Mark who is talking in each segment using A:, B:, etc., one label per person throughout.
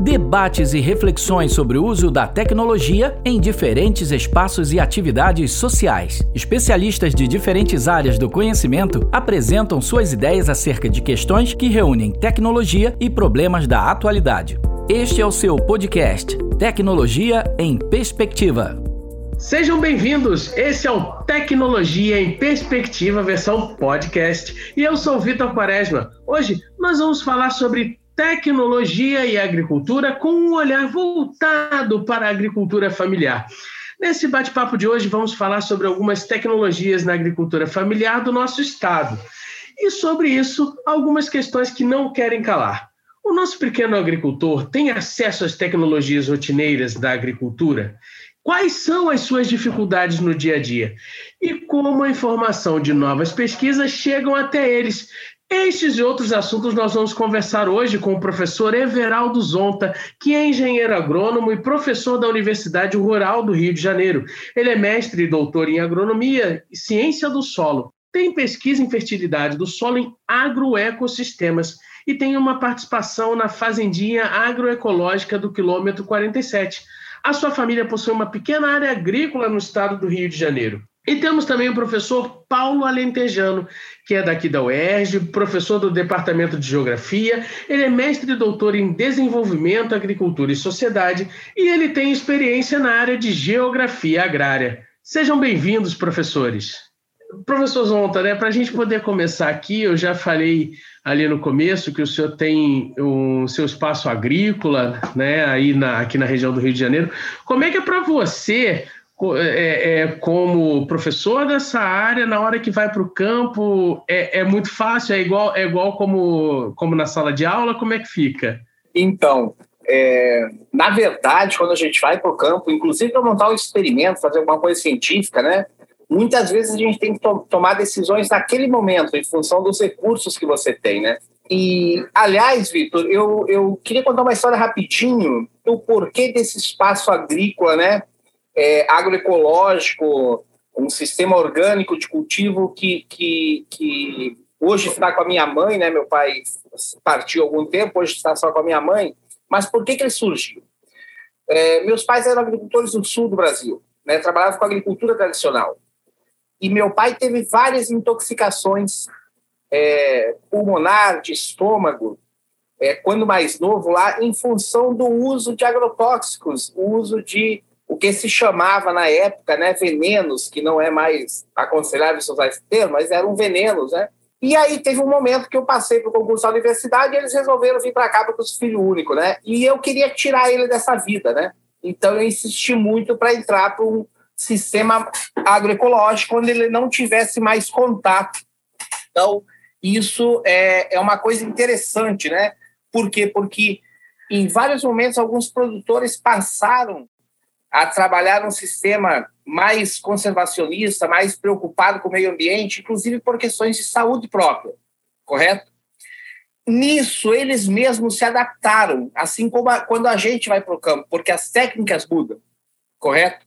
A: Debates e reflexões sobre o uso da tecnologia em diferentes espaços e atividades sociais. Especialistas de diferentes áreas do conhecimento apresentam suas ideias acerca de questões que reúnem tecnologia e problemas da atualidade. Este é o seu podcast Tecnologia em Perspectiva.
B: Sejam bem-vindos. Esse é o Tecnologia em Perspectiva versão podcast e eu sou Vitor Quaresma. Hoje nós vamos falar sobre tecnologia e agricultura com um olhar voltado para a agricultura familiar. Nesse bate-papo de hoje, vamos falar sobre algumas tecnologias na agricultura familiar do nosso estado. E sobre isso, algumas questões que não querem calar. O nosso pequeno agricultor tem acesso às tecnologias rotineiras da agricultura? Quais são as suas dificuldades no dia a dia? E como a informação de novas pesquisas chegam até eles, estes e outros assuntos nós vamos conversar hoje com o professor Everaldo Zonta, que é engenheiro agrônomo e professor da Universidade Rural do Rio de Janeiro. Ele é mestre e doutor em agronomia e ciência do solo. Tem pesquisa em fertilidade do solo em agroecossistemas e tem uma participação na Fazendinha Agroecológica do quilômetro 47. A sua família possui uma pequena área agrícola no estado do Rio de Janeiro. E temos também o professor Paulo Alentejano, que é daqui da UERJ, professor do Departamento de Geografia. Ele é mestre e doutor em Desenvolvimento, Agricultura e Sociedade e ele tem experiência na área de Geografia Agrária. Sejam bem-vindos, professores. Professor Zonta, né, para a gente poder começar aqui, eu já falei ali no começo que o senhor tem o seu espaço agrícola, né, aí na, aqui na região do Rio de Janeiro. Como é que é para você é, é, como professor dessa área, na hora que vai para o campo, é, é, muito fácil? É igual, é igual como, como na sala de aula? Como é que fica?
C: Então, é, na verdade, quando a gente vai para o campo, inclusive para montar um experimento, fazer alguma coisa científica, né? Muitas vezes a gente tem que to tomar decisões naquele momento, em função dos recursos que você tem, né? E, aliás, Vitor, eu, eu queria contar uma história rapidinho do porquê desse espaço agrícola, né? É, agroecológico, um sistema orgânico de cultivo que, que, que hoje está com a minha mãe, né? Meu pai partiu algum tempo, hoje está só com a minha mãe. Mas por que, que ele surgiu? É, meus pais eram agricultores do sul do Brasil, né? Trabalhavam com agricultura tradicional. E meu pai teve várias intoxicações é, pulmonar, de estômago, é, quando mais novo lá, em função do uso de agrotóxicos, o uso de o que se chamava na época, né, venenos, que não é mais aconselhável usar esse termo, mas eram venenos, né? E aí teve um momento que eu passei para o concurso da universidade e eles resolveram vir para cá para os filho único, né? E eu queria tirar ele dessa vida, né? Então eu insisti muito para entrar para um sistema agroecológico onde ele não tivesse mais contato. Então isso é, é uma coisa interessante, né? Por quê? Porque em vários momentos alguns produtores passaram a trabalhar um sistema mais conservacionista, mais preocupado com o meio ambiente, inclusive por questões de saúde própria, correto? Nisso, eles mesmos se adaptaram, assim como a, quando a gente vai para o campo, porque as técnicas mudam, correto?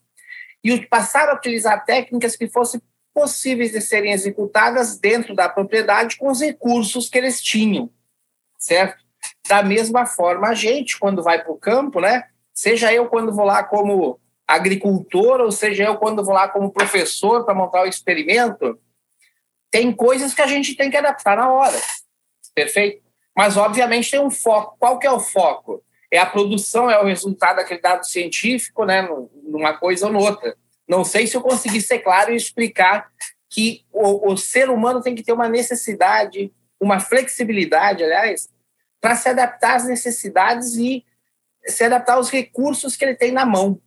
C: E passaram a utilizar técnicas que fossem possíveis de serem executadas dentro da propriedade com os recursos que eles tinham, certo? Da mesma forma, a gente, quando vai para o campo, né, Seja eu quando vou lá como agricultor, ou seja eu quando vou lá como professor para montar o experimento, tem coisas que a gente tem que adaptar na hora. Perfeito? Mas, obviamente, tem um foco. Qual que é o foco? É a produção, é o resultado daquele dado científico, né, numa coisa ou noutra. Não sei se eu consegui ser claro e explicar que o, o ser humano tem que ter uma necessidade, uma flexibilidade, aliás, para se adaptar às necessidades e se adaptar aos recursos que ele tem na mão.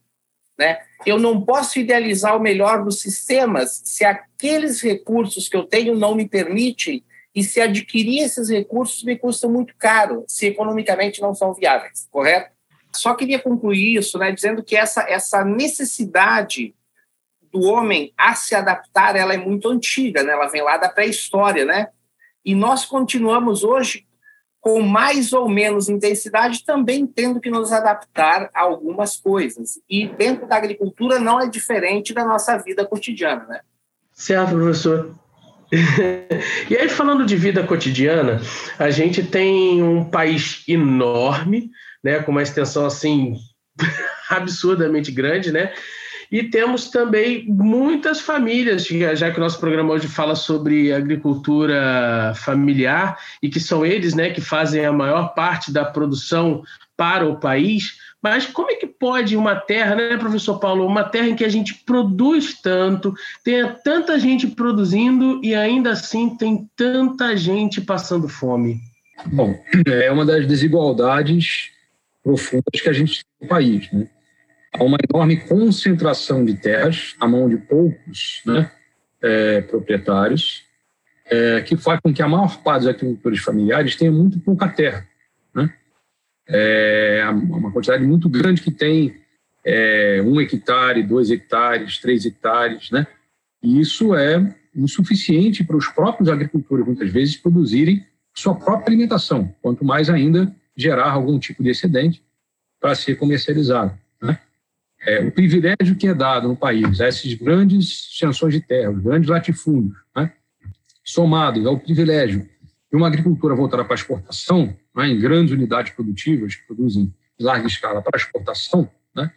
C: Né? Eu não posso idealizar o melhor dos sistemas se aqueles recursos que eu tenho não me permitem e se adquirir esses recursos me custa muito caro, se economicamente não são viáveis, correto? Só queria concluir isso, né, dizendo que essa, essa necessidade do homem a se adaptar, ela é muito antiga, né? Ela vem lá da pré-história, né? E nós continuamos hoje com mais ou menos intensidade, também tendo que nos adaptar a algumas coisas. E dentro da agricultura não é diferente da nossa vida cotidiana, né?
B: Certo, professor. e aí, falando de vida cotidiana, a gente tem um país enorme, né, com uma extensão assim absurdamente grande, né? E temos também muitas famílias, já que o nosso programa hoje fala sobre agricultura familiar e que são eles, né, que fazem a maior parte da produção para o país. Mas como é que pode uma terra, né, professor Paulo, uma terra em que a gente produz tanto, tenha tanta gente produzindo e ainda assim tem tanta gente passando fome?
D: Bom, é uma das desigualdades profundas que a gente tem no país, né? Há uma enorme concentração de terras na mão de poucos né, é, proprietários, é, que faz com que a maior parte dos agricultores familiares tenha muito pouca terra. Né? É uma quantidade muito grande que tem é, um hectare, dois hectares, três hectares, né? E isso é insuficiente para os próprios agricultores, muitas vezes, produzirem sua própria alimentação, quanto mais ainda gerar algum tipo de excedente para ser comercializado. É, o privilégio que é dado no país a essas grandes extensões de terra, os grandes latifúndios, né? somados ao privilégio de uma agricultura voltada para a exportação, né, em grandes unidades produtivas que produzem em larga escala para exportação, né,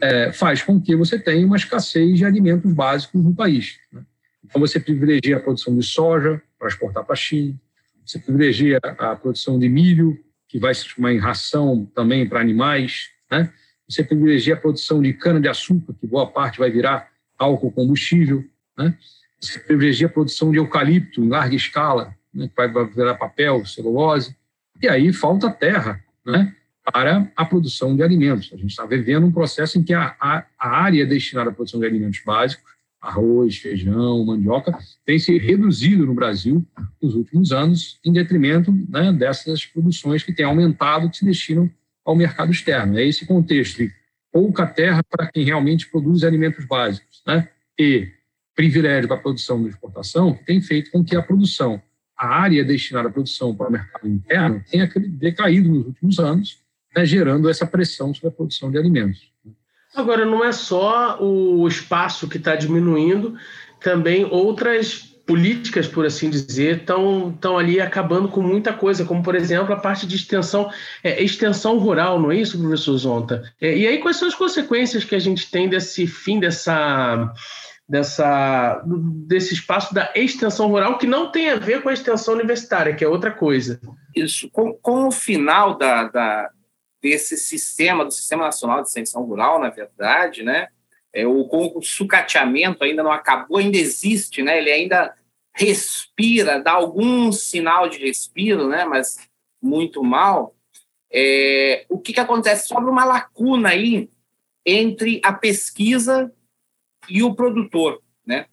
D: é, faz com que você tenha uma escassez de alimentos básicos no país. Né? Então, você privilegia a produção de soja para exportar para a China, você privilegia a produção de milho, que vai se transformar em ração também para animais, né? Você privilegia a produção de cana-de-açúcar, que boa parte vai virar álcool combustível, né? você privilegia a produção de eucalipto em larga escala, né? que vai virar papel, celulose, e aí falta terra né? para a produção de alimentos. A gente está vivendo um processo em que a, a, a área destinada à produção de alimentos básicos, arroz, feijão, mandioca, tem se reduzido no Brasil nos últimos anos, em detrimento né, dessas produções que têm aumentado, que se destinam ao mercado externo. É esse contexto de pouca terra para quem realmente produz alimentos básicos, né? E privilégio para a produção de exportação tem feito com que a produção, a área destinada à produção para o mercado interno tenha decaído nos últimos anos, né, gerando essa pressão sobre a produção de alimentos.
B: Agora, não é só o espaço que está diminuindo, também outras políticas, por assim dizer, estão ali acabando com muita coisa, como, por exemplo, a parte de extensão, é, extensão rural, não é isso, professor Zonta? É, e aí, quais são as consequências que a gente tem desse fim dessa, dessa, desse espaço da extensão rural, que não tem a ver com a extensão universitária, que é outra coisa?
C: Isso, com, com o final da, da, desse sistema, do Sistema Nacional de Extensão Rural, na verdade, né, é, o, o sucateamento ainda não acabou, ainda existe, né? Ele ainda respira, dá algum sinal de respiro, né? Mas muito mal. É, o que, que acontece? Sobra uma lacuna aí entre a pesquisa e o produtor, né?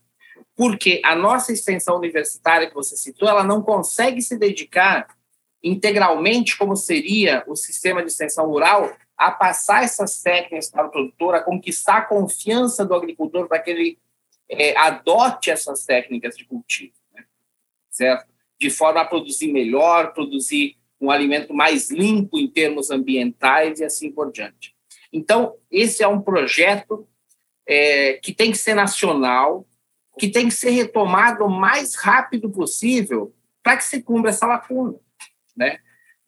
C: Porque a nossa extensão universitária que você citou, ela não consegue se dedicar integralmente, como seria o sistema de extensão rural, a passar essas técnicas para o produtor, a conquistar a confiança do agricultor para que ele é, adote essas técnicas de cultivo, né? certo? De forma a produzir melhor, produzir um alimento mais limpo em termos ambientais e assim por diante. Então, esse é um projeto é, que tem que ser nacional, que tem que ser retomado o mais rápido possível para que se cumpra essa lacuna, né?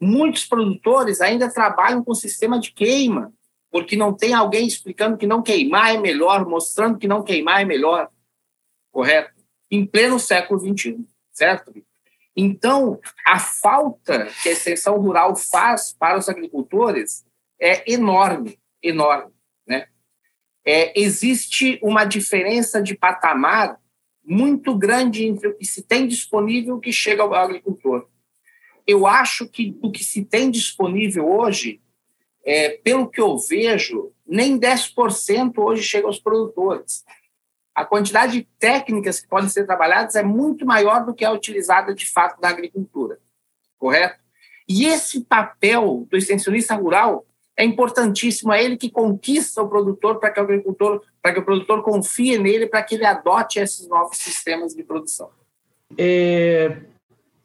C: Muitos produtores ainda trabalham com sistema de queima, porque não tem alguém explicando que não queimar é melhor, mostrando que não queimar é melhor. Correto? Em pleno século XXI, certo? Então, a falta que a extensão rural faz para os agricultores é enorme, enorme. Né? É, existe uma diferença de patamar muito grande entre o que se tem disponível e o que chega ao agricultor eu acho que do que se tem disponível hoje, é, pelo que eu vejo, nem 10% hoje chega aos produtores. A quantidade de técnicas que podem ser trabalhadas é muito maior do que é utilizada de fato na agricultura, correto? E esse papel do extensionista rural é importantíssimo, é ele que conquista o produtor para que o agricultor, para que o produtor confie nele, para que ele adote esses novos sistemas de produção.
B: É,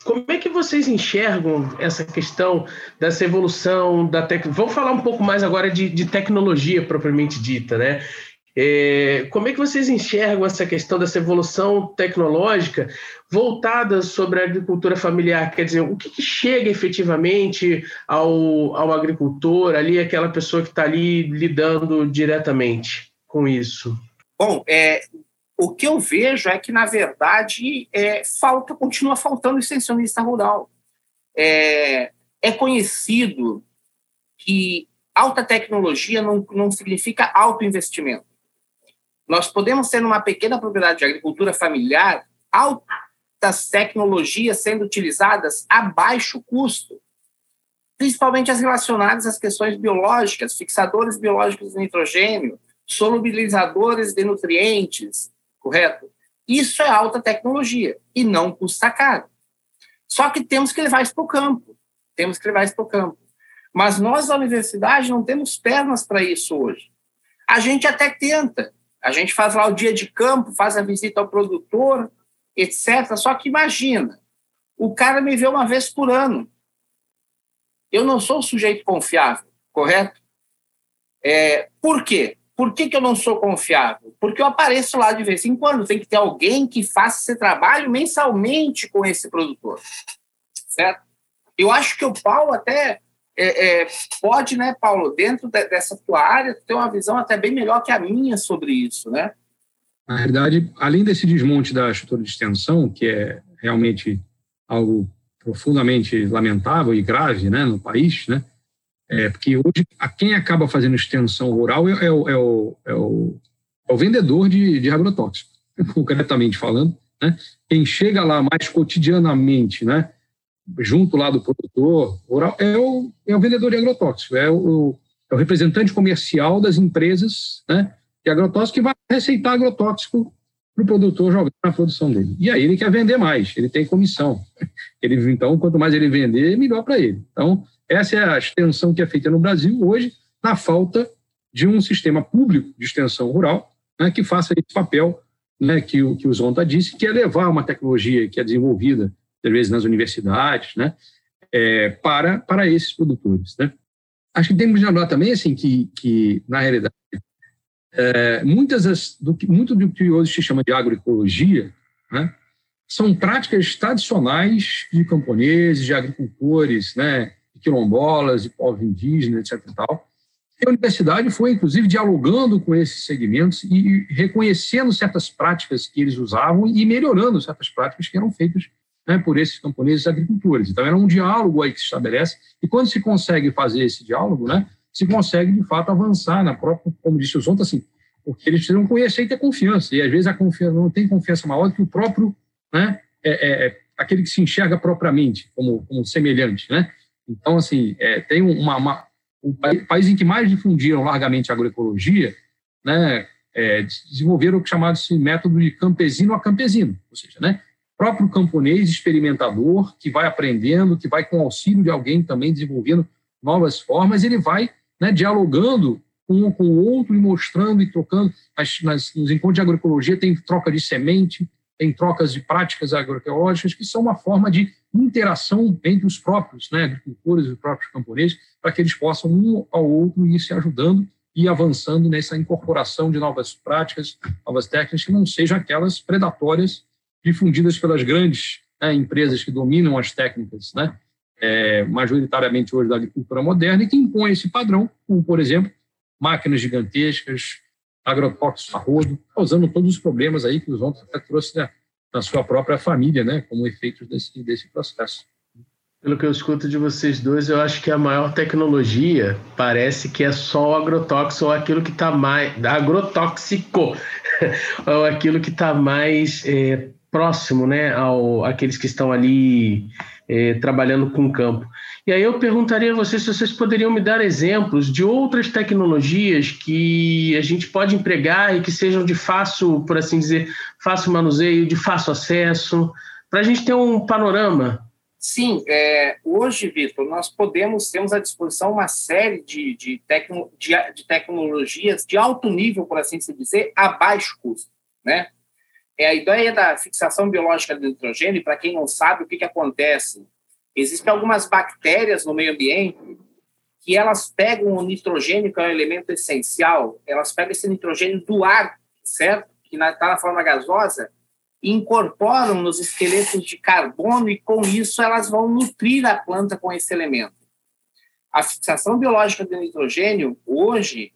B: como é que vocês enxergam essa questão dessa evolução da tecnologia? Vamos falar um pouco mais agora de, de tecnologia propriamente dita, né? É, como é que vocês enxergam essa questão dessa evolução tecnológica voltada sobre a agricultura familiar? Quer dizer, o que, que chega efetivamente ao, ao agricultor, ali, aquela pessoa que está ali lidando diretamente com isso?
C: Bom, é, o que eu vejo é que, na verdade, é, falta, continua faltando extensionista rural. É, é conhecido que alta tecnologia não, não significa alto investimento. Nós podemos ter numa pequena propriedade de agricultura familiar altas tecnologias sendo utilizadas a baixo custo, principalmente as relacionadas às questões biológicas, fixadores biológicos de nitrogênio, solubilizadores de nutrientes, correto? Isso é alta tecnologia e não custa caro. Só que temos que levar isso para o campo. Temos que levar isso para o campo. Mas nós, da universidade, não temos pernas para isso hoje. A gente até tenta. A gente faz lá o dia de campo, faz a visita ao produtor, etc. Só que imagina, o cara me vê uma vez por ano. Eu não sou um sujeito confiável, correto? É, por quê? Por que, que eu não sou confiável? Porque eu apareço lá de vez em quando. Tem que ter alguém que faça esse trabalho mensalmente com esse produtor. Certo? Eu acho que o Paulo até é, é, pode, né, Paulo, dentro de, dessa tua área, ter uma visão até bem melhor que a minha sobre isso, né?
D: Na verdade, além desse desmonte da estrutura de extensão, que é realmente algo profundamente lamentável e grave né, no país, né? É, porque hoje, a quem acaba fazendo extensão rural é, é, o, é, o, é, o, é o vendedor de, de agrotóxico, concretamente falando. Né? Quem chega lá mais cotidianamente, né, junto lá do produtor rural, é o, é o vendedor de agrotóxico, é o, é o representante comercial das empresas né, de agrotóxico que vai receitar agrotóxico para o produtor jogar na produção dele. E aí ele quer vender mais, ele tem comissão. Ele, então, quanto mais ele vender, melhor para ele. Então, essa é a extensão que é feita no Brasil hoje, na falta de um sistema público de extensão rural né, que faça esse papel né, que, o, que o Zonta disse, que é levar uma tecnologia que é desenvolvida, às vezes, nas universidades, né, é, para, para esses produtores. Né. Acho que temos que lembrar também assim, que, que na realidade, é, muitas das, do que, muito do que hoje se chama de agroecologia né, são práticas tradicionais de camponeses, de agricultores, né, quilombolas, de povos indígenas, etc. E, tal. e a universidade foi, inclusive, dialogando com esses segmentos e reconhecendo certas práticas que eles usavam e melhorando certas práticas que eram feitas né, por esses camponeses agricultores. Então, era um diálogo aí que se estabelece, e quando se consegue fazer esse diálogo, né, se consegue, de fato, avançar na própria, como disse o Zonta, assim, porque eles precisam conhecer e ter confiança, e às vezes a confiança não tem confiança maior do que o próprio, né, é, é, é aquele que se enxerga propriamente como, como semelhante, né? Então, assim, é, tem uma, uma, o país em que mais difundiram largamente a agroecologia, né, é, desenvolveram o que chamado método de campesino a campesino, ou seja, né, próprio camponês experimentador que vai aprendendo, que vai com auxílio de alguém também desenvolvendo novas formas, ele vai né, dialogando um com o outro e mostrando e trocando. Nas, nas, nos encontros de agroecologia tem troca de semente, tem trocas de práticas agroecológicas, que são uma forma de interação entre os próprios né, agricultores e os próprios camponeses, para que eles possam, um ao outro, ir se ajudando e avançando nessa incorporação de novas práticas, novas técnicas, que não sejam aquelas predatórias difundidas pelas grandes né, empresas que dominam as técnicas, né, é, majoritariamente hoje da agricultura moderna, e que impõem esse padrão, como, por exemplo, máquinas gigantescas, agrotóxicos a rodo, causando todos os problemas aí que os outros até trouxe na, na sua própria família, né, como efeitos desse, desse processo.
B: Pelo que eu escuto de vocês dois, eu acho que a maior tecnologia parece que é só o agrotóxico ou aquilo que está mais. agrotóxico, ou aquilo que está mais é, próximo né, ao, àqueles que estão ali é, trabalhando com o campo. E aí eu perguntaria a vocês se vocês poderiam me dar exemplos de outras tecnologias que a gente pode empregar e que sejam de fácil, por assim dizer, fácil manuseio, de fácil acesso, para a gente ter um panorama.
C: Sim, é, hoje, Vitor, nós podemos, temos à disposição uma série de, de, tecno, de, de tecnologias de alto nível, por assim se dizer, a baixo custo, né? É a ideia da fixação biológica do nitrogênio, para quem não sabe o que, que acontece, Existem algumas bactérias no meio ambiente que elas pegam o nitrogênio, que é um elemento essencial, elas pegam esse nitrogênio do ar, certo? Que está na forma gasosa, e incorporam nos esqueletos de carbono, e com isso elas vão nutrir a planta com esse elemento. A fixação biológica do nitrogênio, hoje,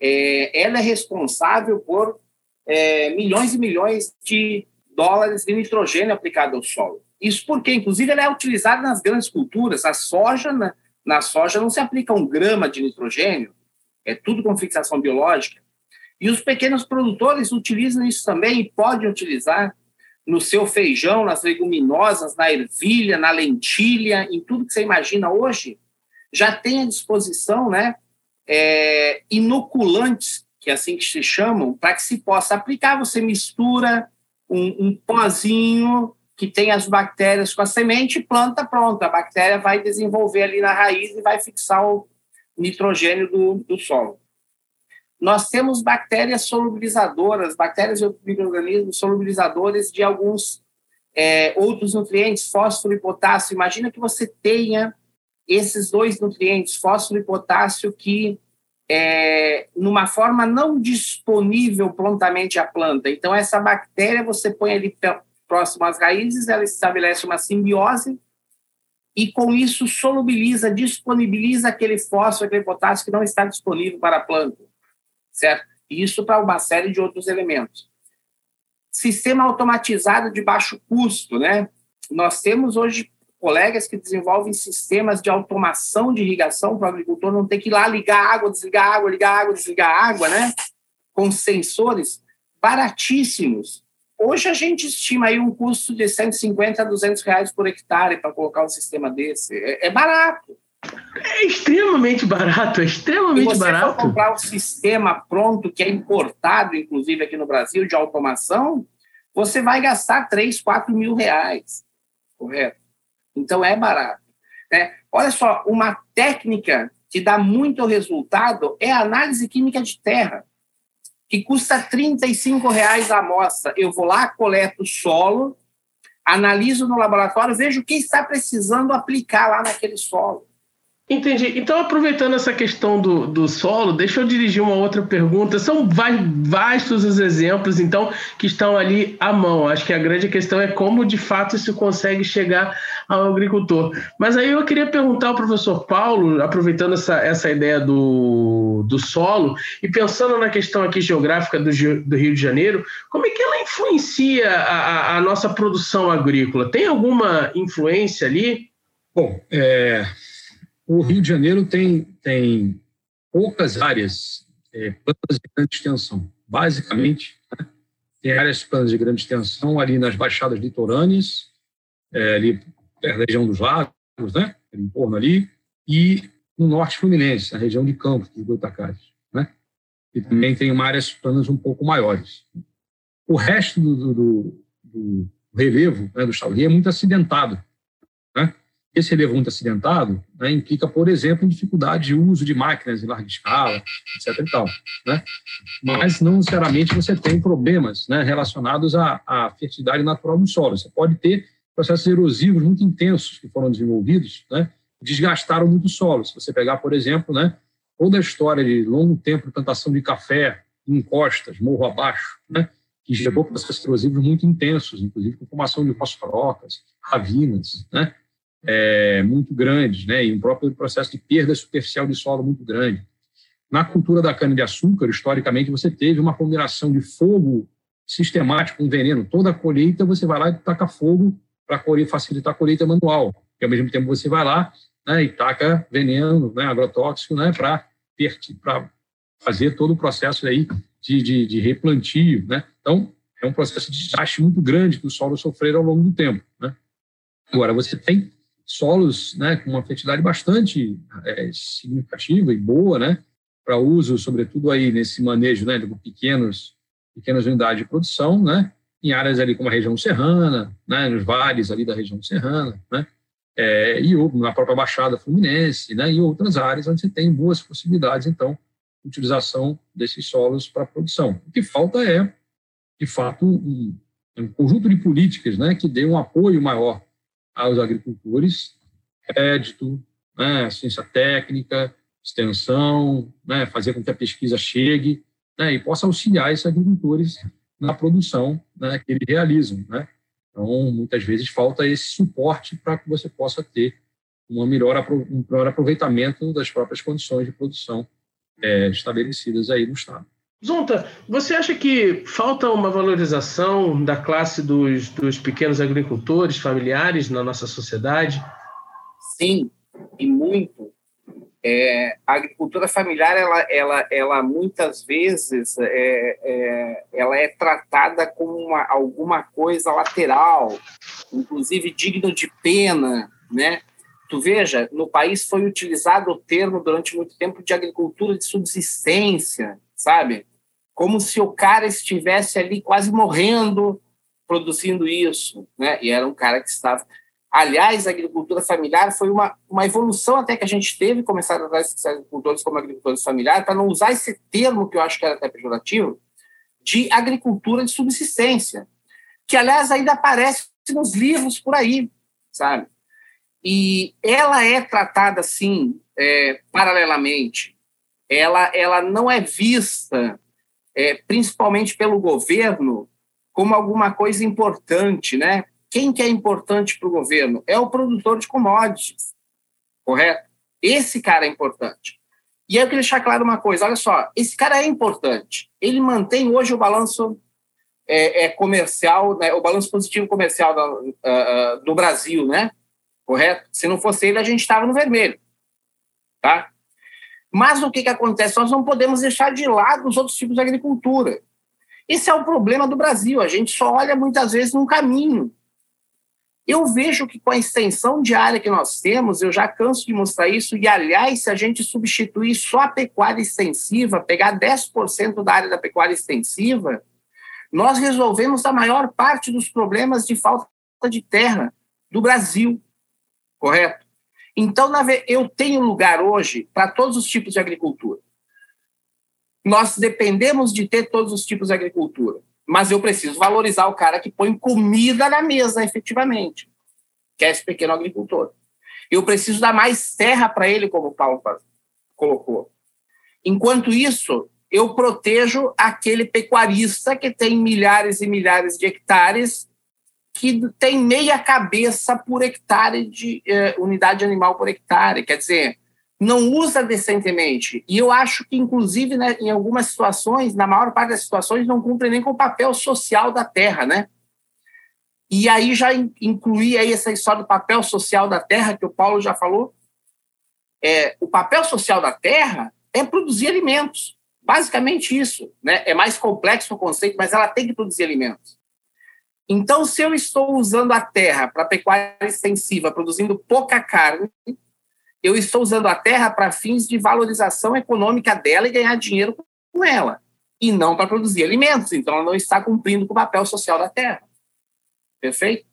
C: é, ela é responsável por é, milhões e milhões de dólares de nitrogênio aplicado ao solo. Isso porque, inclusive, ela é utilizada nas grandes culturas. A soja, na, na soja não se aplica um grama de nitrogênio, é tudo com fixação biológica. E os pequenos produtores utilizam isso também e podem utilizar no seu feijão, nas leguminosas, na ervilha, na lentilha, em tudo que você imagina hoje, já tem à disposição né, é, inoculantes, que é assim que se chamam, para que se possa aplicar. Você mistura um, um pozinho que tem as bactérias com a semente, planta pronta. A bactéria vai desenvolver ali na raiz e vai fixar o nitrogênio do, do solo. Nós temos bactérias solubilizadoras, bactérias e micro-organismos solubilizadores de alguns é, outros nutrientes, fósforo e potássio. Imagina que você tenha esses dois nutrientes, fósforo e potássio, que é, numa forma não disponível prontamente à planta. Então, essa bactéria você põe ali próximo às raízes, ela estabelece uma simbiose e, com isso, solubiliza, disponibiliza aquele fósforo, aquele potássio que não está disponível para a planta, certo? Isso para uma série de outros elementos. Sistema automatizado de baixo custo, né? Nós temos hoje colegas que desenvolvem sistemas de automação de irrigação para o agricultor não ter que ir lá ligar água, desligar água, ligar água, desligar água, né? Com sensores baratíssimos. Hoje a gente estima aí um custo de 150 a 200 reais por hectare para colocar um sistema desse. É, é barato.
B: É extremamente barato, é extremamente
C: Se você
B: barato.
C: For comprar um sistema pronto, que é importado, inclusive aqui no Brasil, de automação, você vai gastar 3, 4 mil reais. Correto? Então é barato. Né? Olha só, uma técnica que dá muito resultado é a análise química de terra, que custa R$ reais a amostra. Eu vou lá, coleto o solo, analiso no laboratório, vejo o que está precisando aplicar lá naquele solo.
B: Entendi. Então, aproveitando essa questão do, do solo, deixa eu dirigir uma outra pergunta. São vastos os exemplos, então, que estão ali à mão. Acho que a grande questão é como, de fato, isso consegue chegar ao agricultor. Mas aí eu queria perguntar ao professor Paulo, aproveitando essa, essa ideia do, do solo e pensando na questão aqui geográfica do, do Rio de Janeiro, como é que ela influencia a, a nossa produção agrícola? Tem alguma influência ali?
D: Bom, é o Rio de Janeiro tem, tem poucas áreas é, planas de grande extensão. Basicamente, né, tem áreas planas de grande extensão ali nas baixadas litorâneas, é, ali perto da região dos lagos, né, em torno ali, e no norte fluminense, na região de Campos, de Goitacazes, né? E também tem áreas planas um pouco maiores. O resto do, do, do relevo né, do estado é muito acidentado, né? Esse relevo muito acidentado né, implica, por exemplo, dificuldade de uso de máquinas em larga escala, etc. E tal, né? Mas não necessariamente você tem problemas né, relacionados à, à, fertilidade natural do solo. Você pode ter processos erosivos muito intensos que foram desenvolvidos, né, desgastaram muito o solo. Se você pegar, por exemplo, né, toda a história de longo tempo de plantação de café em costas, morro abaixo, né, que gerou processos erosivos muito intensos, inclusive com formação de fosforocas, ravinas, né, é, muito grandes, né, e um próprio processo de perda superficial de solo muito grande. Na cultura da cana-de-açúcar, historicamente, você teve uma combinação de fogo sistemático com veneno. Toda a colheita você vai lá e taca fogo para facilitar a colheita manual. E, ao mesmo tempo, você vai lá né, e taca veneno né, agrotóxico né, para fazer todo o processo aí de, de, de replantio. Né? Então, é um processo de desgaste muito grande que os solos sofreram ao longo do tempo. Né? Agora, você tem solos né, com uma fertilidade bastante é, significativa e boa, né, para uso, sobretudo aí nesse manejo né, de pequenos, pequenas unidades de produção, né, em áreas ali como a região serrana, né, nos vales ali da região serrana, né, é, e na própria Baixada Fluminense, né, e outras áreas onde você tem boas possibilidades, então, de utilização desses solos para produção. O que falta é, de fato, um, um conjunto de políticas né, que dê um apoio maior aos agricultores, crédito, né, ciência técnica, extensão, né, fazer com que a pesquisa chegue né, e possa auxiliar esses agricultores na produção né, que eles realizam. Né? Então, muitas vezes falta esse suporte para que você possa ter uma melhor, um melhor aproveitamento das próprias condições de produção é, estabelecidas aí no Estado.
B: Zonta, você acha que falta uma valorização da classe dos, dos pequenos agricultores familiares na nossa sociedade?
C: Sim, e muito. É, a agricultura familiar, ela, ela, ela muitas vezes é, é, ela é tratada como uma, alguma coisa lateral, inclusive digno de pena, né? Tu veja, no país foi utilizado o termo durante muito tempo de agricultura de subsistência, sabe? Como se o cara estivesse ali quase morrendo produzindo isso, né? E era um cara que estava Aliás, a agricultura familiar foi uma, uma evolução até que a gente teve, começar a usar esses agricultores como agricultores familiares, para não usar esse termo, que eu acho que era até pejorativo, de agricultura de subsistência, que, aliás, ainda aparece nos livros por aí, sabe? E ela é tratada, assim, é, paralelamente. Ela, ela não é vista, é, principalmente pelo governo, como alguma coisa importante, né? Quem que é importante para o governo? É o produtor de commodities, correto? Esse cara é importante. E eu queria deixar claro uma coisa, olha só, esse cara é importante. Ele mantém hoje o balanço é, é comercial, né, o balanço positivo comercial da, uh, uh, do Brasil, né? Correto? Se não fosse ele, a gente estava no vermelho, tá? Mas o que, que acontece? Nós não podemos deixar de lado os outros tipos de agricultura. Esse é o problema do Brasil. A gente só olha muitas vezes num caminho. Eu vejo que com a extensão de área que nós temos, eu já canso de mostrar isso, e aliás, se a gente substituir só a pecuária extensiva, pegar 10% da área da pecuária extensiva, nós resolvemos a maior parte dos problemas de falta de terra do Brasil, correto? Então, eu tenho lugar hoje para todos os tipos de agricultura. Nós dependemos de ter todos os tipos de agricultura mas eu preciso valorizar o cara que põe comida na mesa, efetivamente, que é esse pequeno agricultor. Eu preciso dar mais terra para ele, como o Paulo colocou. Enquanto isso, eu protejo aquele pecuarista que tem milhares e milhares de hectares, que tem meia cabeça por hectare de eh, unidade animal por hectare. Quer dizer, não usa decentemente. E eu acho que, inclusive, né, em algumas situações, na maior parte das situações, não cumpre nem com o papel social da terra, né? E aí já incluí aí essa história do papel social da terra, que o Paulo já falou. É, o papel social da terra é produzir alimentos. Basicamente isso. Né? É mais complexo o conceito, mas ela tem que produzir alimentos. Então, se eu estou usando a terra para pecuária extensiva, produzindo pouca carne, eu estou usando a terra para fins de valorização econômica dela e ganhar dinheiro com ela, e não para produzir alimentos. Então, ela não está cumprindo com o papel social da terra. Perfeito?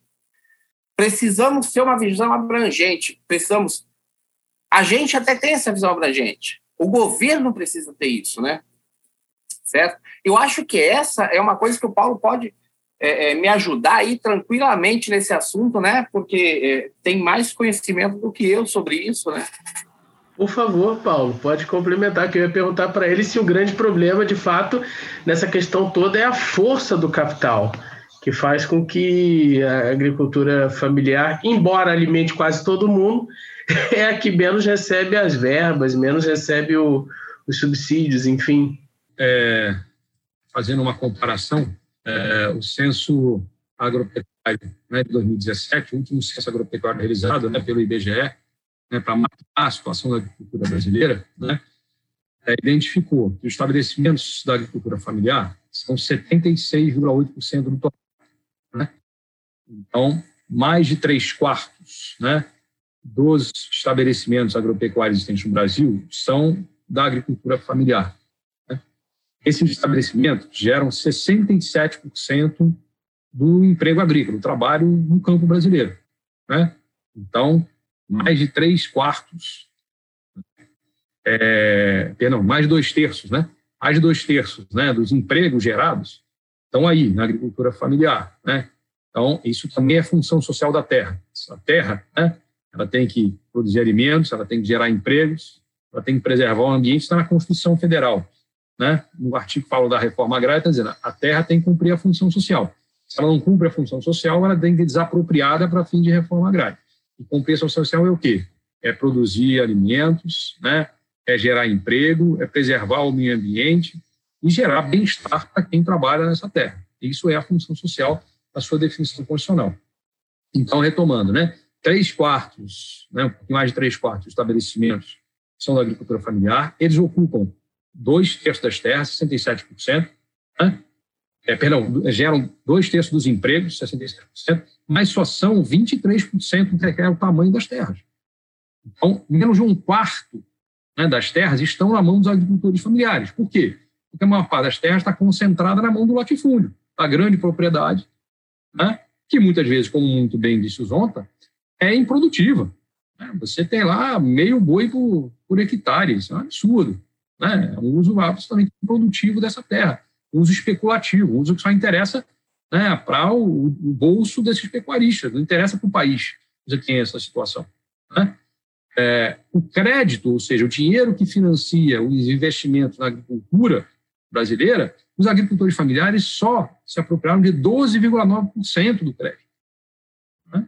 C: Precisamos ter uma visão abrangente. Precisamos. A gente até tem essa visão abrangente. O governo precisa ter isso, né? Certo? Eu acho que essa é uma coisa que o Paulo pode é, é, me ajudar aí tranquilamente nesse assunto, né? Porque é, tem mais conhecimento do que eu sobre isso, né?
B: Por favor, Paulo, pode complementar, que eu ia perguntar para ele se o grande problema, de fato, nessa questão toda é a força do capital, que faz com que a agricultura familiar, embora alimente quase todo mundo, é a que menos recebe as verbas, menos recebe o, os subsídios, enfim.
D: É, fazendo uma comparação, é, o censo agropecuário né, de 2017, o último censo agropecuário realizado né, pelo IBGE, né, para mapear a situação da agricultura brasileira, né, é, identificou que os estabelecimentos da agricultura familiar são 76,8% do total. Né? Então, mais de três quartos né, dos estabelecimentos agropecuários existentes no Brasil são da agricultura familiar. Esses estabelecimentos geram 67% do emprego agrícola, do trabalho no campo brasileiro. Né? Então, mais de três quartos, é, perdão, mais de dois terços, né? mais de dois terços né, dos empregos gerados estão aí, na agricultura familiar. Né? Então, isso também é função social da terra. A terra, né, ela tem que produzir alimentos, ela tem que gerar empregos, ela tem que preservar o ambiente, está na Constituição Federal. Né? No artigo fala da reforma agrária, está dizendo a terra tem que cumprir a função social. Se ela não cumpre a função social, ela tem que ser desapropriada para fim de reforma agrária. E cumprir a função social é o quê? É produzir alimentos, né? é gerar emprego, é preservar o meio ambiente e gerar bem-estar para quem trabalha nessa terra. Isso é a função social da sua definição constitucional. Então, retomando, né? Três quartos, né, mais de três quartos dos estabelecimentos são da agricultura familiar, eles ocupam dois terços das terras, 67%, né? é, perdão, geram dois terços dos empregos, 67%, mas só são 23% do que é o tamanho das terras. Então, menos de um quarto né, das terras estão na mão dos agricultores familiares. Por quê? Porque a maior parte das terras está concentrada na mão do latifúndio, da grande propriedade, né, que muitas vezes, como muito bem disse o Zonta, é improdutiva. Né? Você tem lá meio boi por, por hectare, isso é um absurdo. Né? É um uso absolutamente improdutivo dessa terra um uso especulativo, um uso que só interessa né, para o, o, bolso desses pecuaristas, não interessa para o país que tem essa situação. Né? É, o crédito, ou seja, o dinheiro que financia os investimentos na agricultura brasileira, os agricultores familiares só se apropriaram de 12,9% do crédito. Né?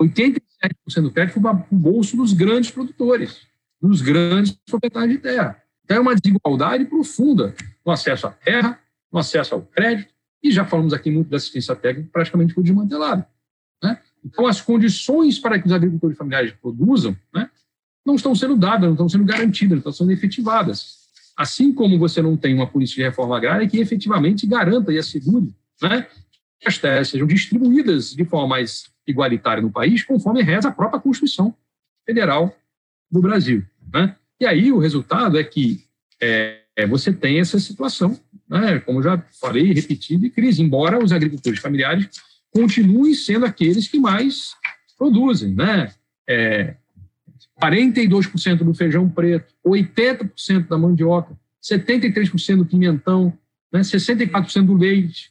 D: 87% do crédito foi para o bolso dos grandes produtores, dos grandes proprietários de terra. Então, é uma desigualdade profunda no acesso à terra, no acesso ao crédito, e já falamos aqui muito da assistência técnica, praticamente foi desmantelada. Né? Então, as condições para que os agricultores familiares produzam né, não estão sendo dadas, não estão sendo garantidas, não estão sendo efetivadas. Assim como você não tem uma política de reforma agrária que efetivamente garanta e assegure né, que as terras sejam distribuídas de forma mais igualitária no país, conforme reza a própria Constituição Federal do Brasil. Né? E aí o resultado é que é, é, você tem essa situação, né, como já falei, repetido, de crise, embora os agricultores familiares continuem sendo aqueles que mais produzem. Né? É, 42% do feijão preto, 80% da mandioca, 73% do pimentão, né, 64% do leite,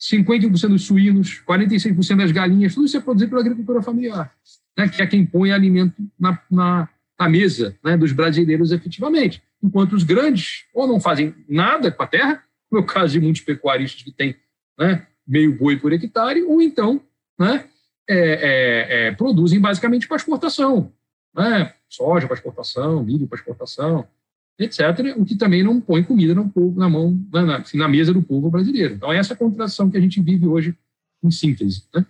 D: 51% dos suínos, 46% das galinhas, tudo isso é produzido pela agricultura familiar, né, que é quem põe alimento na, na, na mesa né, dos brasileiros efetivamente. Enquanto os grandes ou não fazem nada com a terra, no caso de muitos pecuaristas que têm né, meio boi por hectare, ou então né, é, é, é, produzem basicamente para exportação. Né, soja para exportação, milho para exportação, etc., o que também não põe comida no povo, na mão, né, na, assim, na mesa do povo brasileiro. Então, é essa contradição que a gente vive hoje em síntese. Né?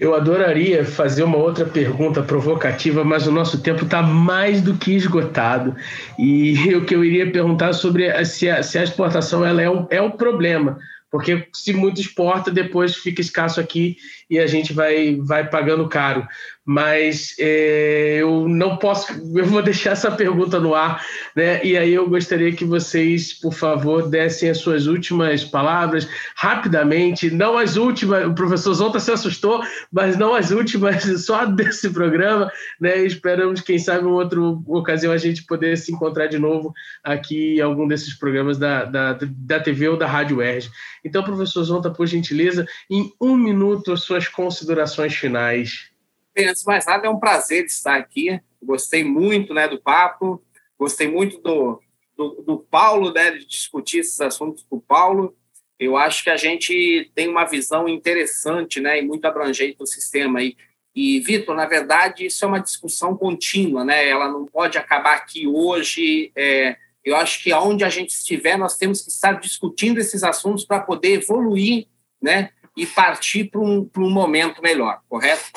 B: Eu adoraria fazer uma outra pergunta provocativa, mas o nosso tempo está mais do que esgotado. E o que eu iria perguntar sobre se a, se a exportação ela é, um, é um problema. Porque se muito exporta, depois fica escasso aqui e a gente vai, vai pagando caro mas é, eu não posso, eu vou deixar essa pergunta no ar, né? E aí eu gostaria que vocês, por favor, dessem as suas últimas palavras rapidamente, não as últimas, o professor Zonta se assustou, mas não as últimas, só desse programa, né? esperamos, quem sabe, em outra ocasião a gente poder se encontrar de novo aqui em algum desses programas da, da, da TV ou da Rádio UERJ. Então, professor Zonta, por gentileza, em um minuto, as suas considerações finais.
C: Bem, antes de mais nada, é um prazer estar aqui. Gostei muito né, do papo, gostei muito do, do, do Paulo, né, de discutir esses assuntos com o Paulo. Eu acho que a gente tem uma visão interessante né, e muito abrangente do sistema. E, e Vitor, na verdade, isso é uma discussão contínua, né? ela não pode acabar aqui hoje. É, eu acho que aonde a gente estiver, nós temos que estar discutindo esses assuntos para poder evoluir né, e partir para um, um momento melhor, correto?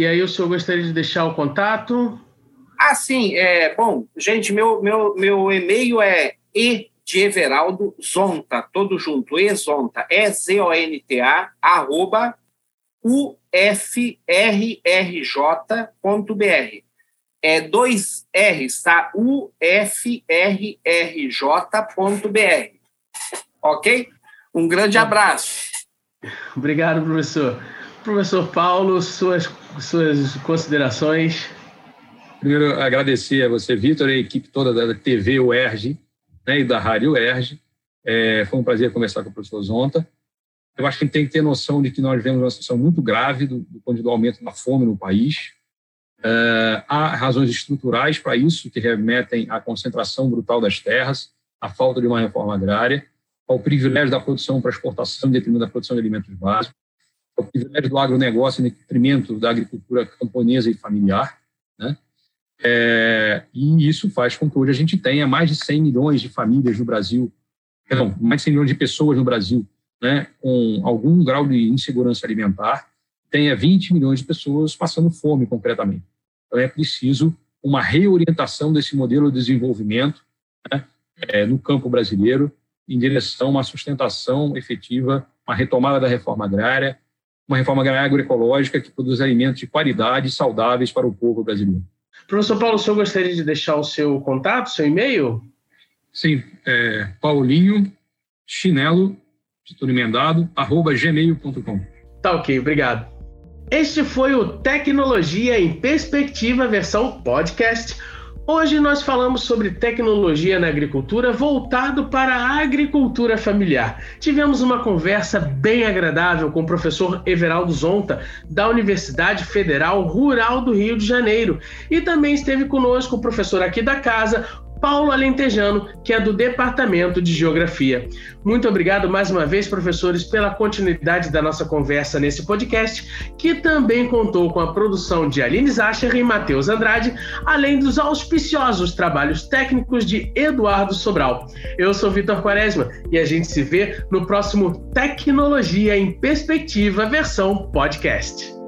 B: E aí o senhor gostaria de deixar o contato?
C: Ah, sim. É, bom, gente, meu, meu, meu e-mail é e de Everaldo Zonta, todo junto, exonta, E-Z-O-N-T-A, arroba ufrrj.br. É dois R's, tá? ufrrj.br. Ok? Um grande abraço.
B: Obrigado, professor. Professor Paulo, suas, suas considerações.
D: Primeiro, agradecer a você, Vitor, e a equipe toda da TV UERJ né, e da Rádio UERJ. É, foi um prazer conversar com o professor Zonta. Eu acho que tem que ter noção de que nós vivemos uma situação muito grave do, do, do aumento da fome no país. É, há razões estruturais para isso, que remetem à concentração brutal das terras, à falta de uma reforma agrária, ao privilégio da produção para exportação em detrimento da produção de alimentos básicos, ao privilégio do agronegócio em detrimento da agricultura camponesa e familiar. Né? É, e isso faz com que hoje a gente tenha mais de 100 milhões de famílias no Brasil, não, mais de 100 milhões de pessoas no Brasil né, com algum grau de insegurança alimentar, tenha 20 milhões de pessoas passando fome concretamente. Então é preciso uma reorientação desse modelo de desenvolvimento né, é, no campo brasileiro em direção a uma sustentação efetiva, uma retomada da reforma agrária, uma reforma agroecológica que produz alimentos de qualidade e saudáveis para o povo brasileiro.
B: Professor Paulo, o senhor gostaria de deixar o seu contato, seu e-mail?
D: Sim, é Paulinho Chinelo, tudo emendado, arroba gmail.com.
B: Tá ok, obrigado. Este foi o Tecnologia em Perspectiva versão podcast. Hoje nós falamos sobre tecnologia na agricultura voltado para a agricultura familiar. Tivemos uma conversa bem agradável com o professor Everaldo Zonta, da Universidade Federal Rural do Rio de Janeiro. E também esteve conosco o professor aqui da casa, Paulo Alentejano, que é do Departamento de Geografia. Muito obrigado mais uma vez, professores, pela continuidade da nossa conversa nesse podcast, que também contou com a produção de Aline Zacher e Matheus Andrade, além dos auspiciosos trabalhos técnicos de Eduardo Sobral. Eu sou Vitor Quaresma e a gente se vê no próximo Tecnologia em Perspectiva versão podcast.